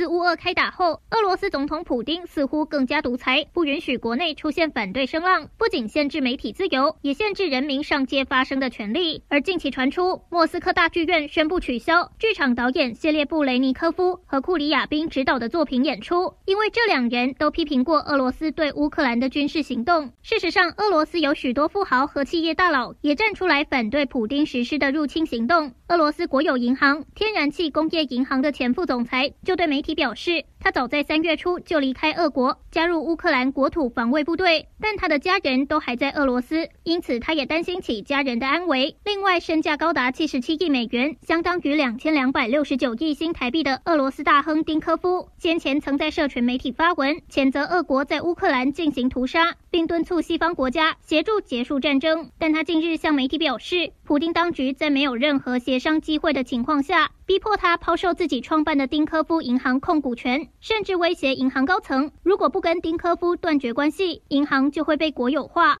自乌俄开打后，俄罗斯总统普丁似乎更加独裁，不允许国内出现反对声浪，不仅限制媒体自由，也限制人民上街发声的权利。而近期传出，莫斯科大剧院宣布取消剧场导演谢列布雷尼科夫和库里亚宾执导的作品演出，因为这两人都批评过俄罗斯对乌克兰的军事行动。事实上，俄罗斯有许多富豪和企业大佬也站出来反对普丁实施的入侵行动。俄罗斯国有银行天然气工业银行的前副总裁就对媒体表示，他早在三月初就离开俄国，加入乌克兰国土防卫部队，但他的家人都还在俄罗斯，因此他也担心起家人的安危。另外，身价高达七十七亿美元，相当于两千两百六十九亿新台币的俄罗斯大亨丁科夫，先前曾在社群媒体发文谴责俄国在乌克兰进行屠杀，并敦促西方国家协助结束战争。但他近日向媒体表示，普丁当局在没有任何协商机会的情况下，逼迫他抛售自己创办的丁科夫银行控股权。甚至威胁银行高层，如果不跟丁科夫断绝关系，银行就会被国有化。